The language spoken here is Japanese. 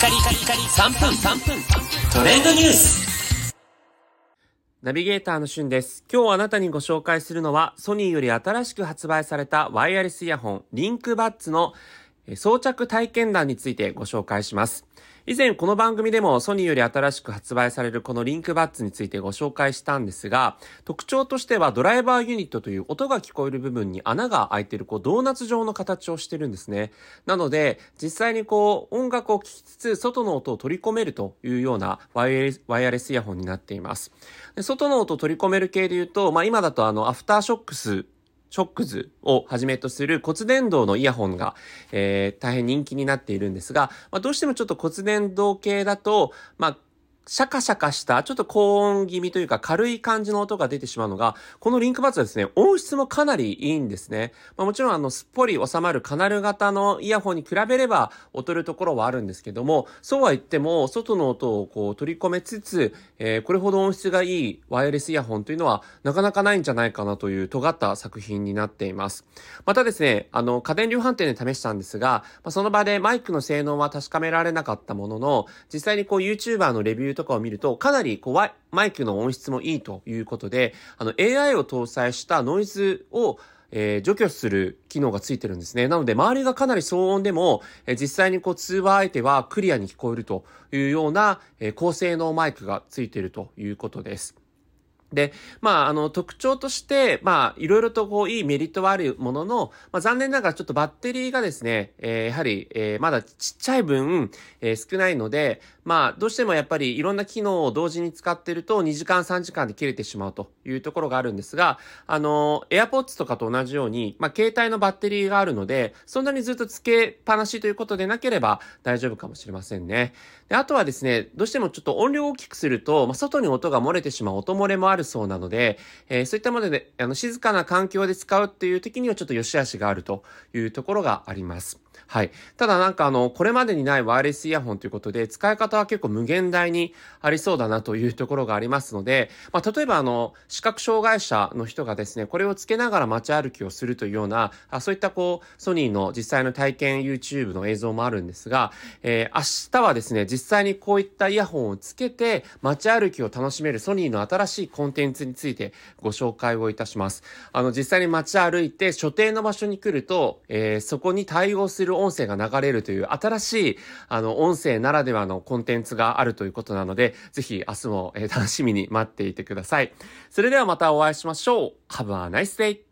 カリカリカリ3分3分トレンドニュースナビゲーターのしゅんです。今日あなたにご紹介するのは、ソニーより新しく発売されたワイヤレスイヤホン、リンクバッツの装着体験談についてご紹介します。以前この番組でもソニーより新しく発売されるこのリンクバッツについてご紹介したんですが、特徴としてはドライバーユニットという音が聞こえる部分に穴が開いているこうドーナツ状の形をしてるんですね。なので、実際にこう音楽を聴きつつ外の音を取り込めるというようなワイヤレスイヤレスイヤホンになっています。で外の音を取り込める系で言うと、まあ今だとあのアフターショックスショックズをはじめとする骨伝導のイヤホンが、えー大変人気になっているんですが、まあ、どうしてもちょっと骨伝導系だと、まあ、シャカシャカした、ちょっと高音気味というか軽い感じの音が出てしまうのが、このリンクバッツはですね、音質もかなりいいんですね。まあ、もちろんあの、すっぽり収まるカナル型のイヤホンに比べれば劣るところはあるんですけども、そうは言っても、外の音をこう取り込めつつ、えーこれほど音質がいいワイヤレスイヤホンというのは、なかなかないんじゃないかなという尖った作品になっています。またですね、あの、家電量販店で試したんですが、まあ、その場でマイクの性能は確かめられなかったものの、実際にこう YouTuber のレビューととかを見ると、かなりこうマイクの音質もいいということで、あの AI を搭載したノイズをえー除去する機能がついてるんですね。なので、周りがかなり騒音でも、えー実際にこう通話相手はクリアに聞こえるというような、えー高性能マイクがついているということです。で、まあ、あの、特徴として、まあ、いろいろとこう、いいメリットはあるものの、まあ、残念ながらちょっとバッテリーがですね、えーやはり、えーまだちっちゃい分、えー少ないので、まあ、どうしてもやっぱりいろんな機能を同時に使ってると2時間3時間で切れてしまうというところがあるんですが、あの、AirPods とかと同じように、まあ、携帯のバッテリーがあるので、そんなにずっとつけっぱなしということでなければ大丈夫かもしれませんね。で、あとはですね、どうしてもちょっと音量を大きくすると、まあ、外に音が漏れてしまう音漏れもあるそうなので、えーそういったもので、あの、静かな環境で使うっていう時にはちょっと良し悪しがあるというところがあります。はい。ただなんかあの、これまでにないワイヤレスイヤホンということで、使い方は結構無限大にありそうだなというところがありますので、まあ、例えばあの、視覚障害者の人がですね、これをつけながら街歩きをするというような、あそういったこう、ソニーの実際の体験 YouTube の映像もあるんですが、えー明日はですね、実際にこういったイヤホンをつけて、街歩きを楽しめるソニーの新しいコンテンツについてご紹介をいたします。あの、実際に街歩いて、所定の場所に来ると、えーそこに対応する音声が流れるという新しい、あの、音声ならではのコンテンツがあるということなので、ぜひ明日も、え楽しみに待っていてください。それではまたお会いしましょう。Have a nice day!